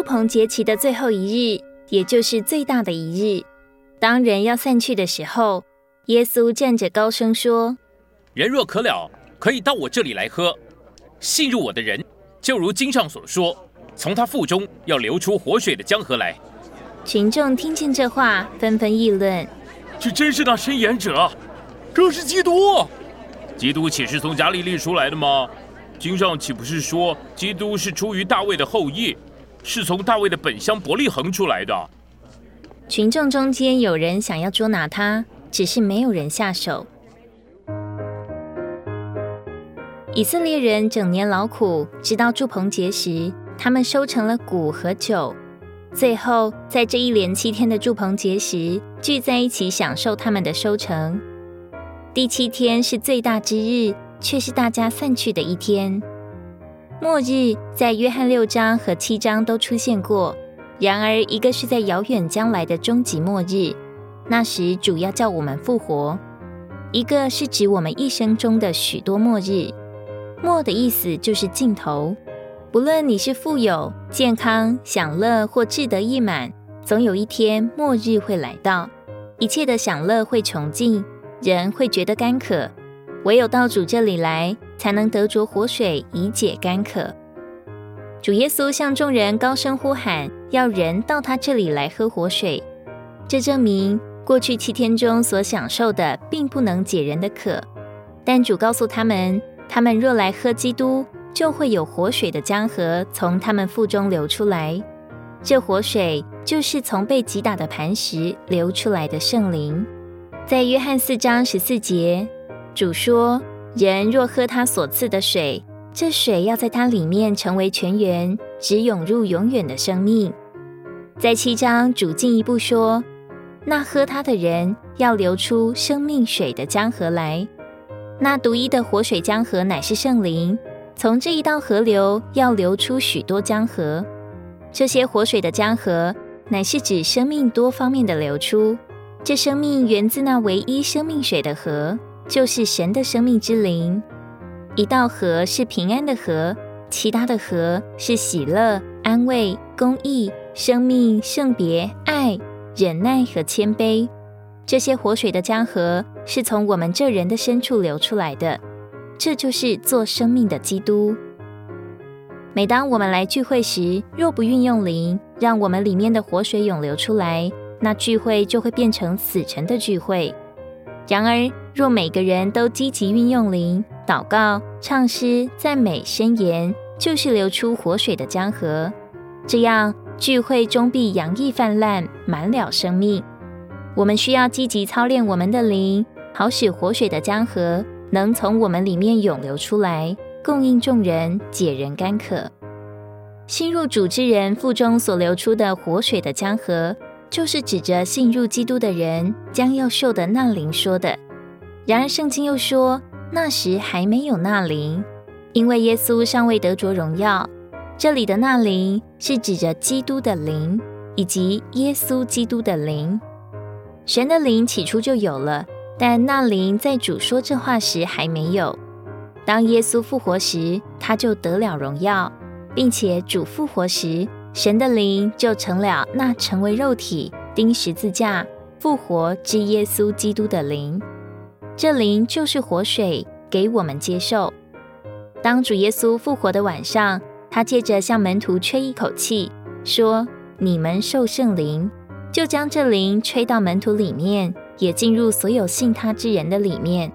祝棚节期的最后一日，也就是最大的一日，当人要散去的时候，耶稣站着高声说：“人若渴了，可以到我这里来喝。信入我的人，就如经上所说，从他腹中要流出活水的江河来。”群众听见这话，纷纷议论：“这真是那伸言者，这是基督。基督岂是从加利利出来的吗？经上岂不是说，基督是出于大卫的后裔？”是从大卫的本乡伯利恒出来的。群众中间有人想要捉拿他，只是没有人下手。以色列人整年劳苦，直到祝棚节时，他们收成了谷和酒。最后，在这一连七天的祝棚节时，聚在一起享受他们的收成。第七天是最大之日，却是大家散去的一天。末日在约翰六章和七章都出现过，然而一个是在遥远将来的终极末日，那时主要叫我们复活；一个是指我们一生中的许多末日。末的意思就是尽头。不论你是富有、健康、享乐或志得意满，总有一天末日会来到，一切的享乐会穷尽，人会觉得干渴，唯有到主这里来。才能得着活水以解干渴。主耶稣向众人高声呼喊，要人到他这里来喝活水。这证明过去七天中所享受的并不能解人的渴。但主告诉他们，他们若来喝基督，就会有活水的江河从他们腹中流出来。这活水就是从被击打的磐石流出来的圣灵。在约翰四章十四节，主说。人若喝他所赐的水，这水要在他里面成为泉源，只涌入永远的生命。在七章主进一步说，那喝他的人要流出生命水的江河来。那独一的活水江河乃是圣灵，从这一道河流要流出许多江河。这些活水的江河乃是指生命多方面的流出。这生命源自那唯一生命水的河。就是神的生命之灵，一道河是平安的河，其他的河是喜乐、安慰、公义、生命、圣别、爱、忍耐和谦卑。这些活水的江河是从我们这人的深处流出来的，这就是做生命的基督。每当我们来聚会时，若不运用灵，让我们里面的活水涌流出来，那聚会就会变成死沉的聚会。然而，若每个人都积极运用灵祷告、唱诗、赞美、宣言，就是流出活水的江河。这样聚会终必洋溢泛滥，满了生命。我们需要积极操练我们的灵，好使活水的江河能从我们里面涌流出来，供应众人，解人干渴。新入主之人腹中所流出的活水的江河，就是指着信入基督的人将要受的那灵说的。然而，圣经又说，那时还没有那灵，因为耶稣尚未得着荣耀。这里的那灵是指着基督的灵，以及耶稣基督的灵。神的灵起初就有了，但那灵在主说这话时还没有。当耶稣复活时，他就得了荣耀，并且主复活时，神的灵就成了那成为肉体、钉十字架、复活之耶稣基督的灵。这灵就是活水，给我们接受。当主耶稣复活的晚上，他借着向门徒吹一口气，说：“你们受圣灵。”就将这灵吹到门徒里面，也进入所有信他之人的里面。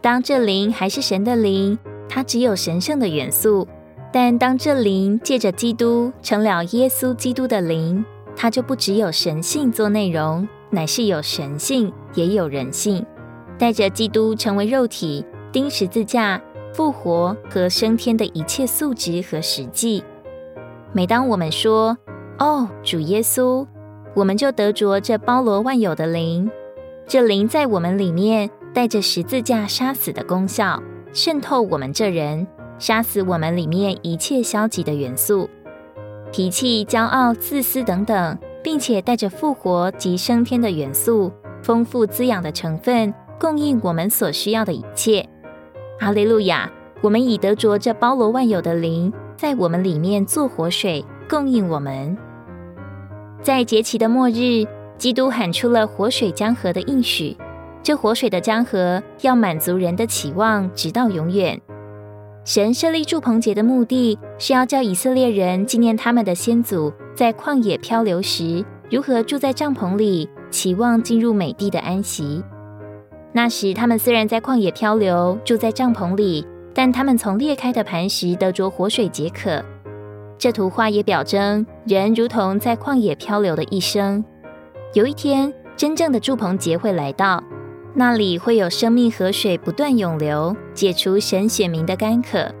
当这灵还是神的灵，它只有神圣的元素；但当这灵借着基督成了耶稣基督的灵，它就不只有神性做内容，乃是有神性，也有人性。带着基督成为肉体、钉十字架、复活和升天的一切素质和实际。每当我们说“哦，主耶稣”，我们就得着这包罗万有的灵。这灵在我们里面带着十字架杀死的功效，渗透我们这人，杀死我们里面一切消极的元素、脾气、骄傲、自私等等，并且带着复活及升天的元素，丰富滋养的成分。供应我们所需要的一切，哈利路亚！我们已得着这包罗万有的灵，在我们里面做活水，供应我们。在节期的末日，基督喊出了活水江河的应许。这活水的江河要满足人的期望，直到永远。神设立祝棚节的目的是要叫以色列人纪念他们的先祖在旷野漂流时，如何住在帐篷里，期望进入美地的安息。那时，他们虽然在旷野漂流，住在帐篷里，但他们从裂开的磐石得着活水解渴。这图画也表征人如同在旷野漂流的一生。有一天，真正的祝棚节会来到。那里会有生命河水不断涌流，解除神选民的干渴。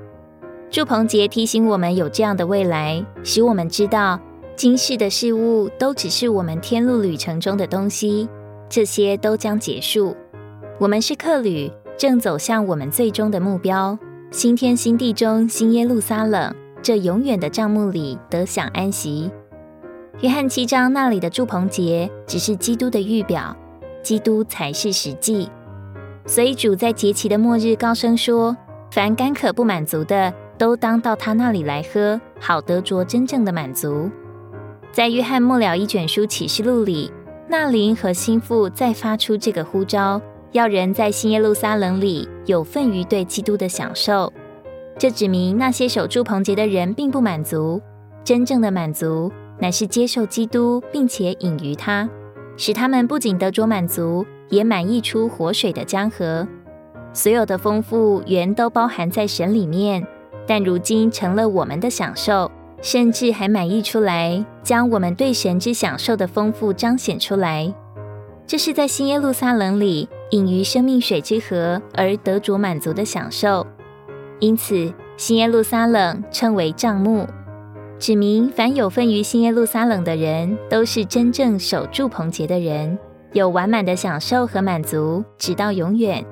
祝棚节提醒我们有这样的未来，使我们知道今世的事物都只是我们天路旅程中的东西，这些都将结束。我们是客旅，正走向我们最终的目标——新天新地中新耶路撒冷，这永远的帐幕里得享安息。约翰七章那里的祝棚节，只是基督的预表。基督才是实际，所以主在节期的末日高声说：“凡干渴不满足的，都当到他那里来喝，好得着真正的满足。”在约翰末了一卷书启示录里，那灵和心腹再发出这个呼召，要人在新耶路撒冷里有份于对基督的享受。这指明那些守住棚节的人并不满足，真正的满足乃是接受基督，并且隐于他。使他们不仅得着满足，也满溢出活水的江河。所有的丰富原都包含在神里面，但如今成了我们的享受，甚至还满溢出来，将我们对神之享受的丰富彰显出来。这是在新耶路撒冷里饮于生命水之河而得着满足的享受。因此，新耶路撒冷称为帐幕。指明凡有份于新耶路撒冷的人，都是真正守住棚节的人，有完满的享受和满足，直到永远。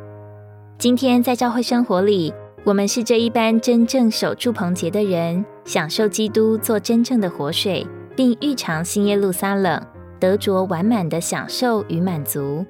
今天在教会生活里，我们是这一般真正守住棚节的人，享受基督做真正的活水，并预尝新耶路撒冷，得着完满的享受与满足。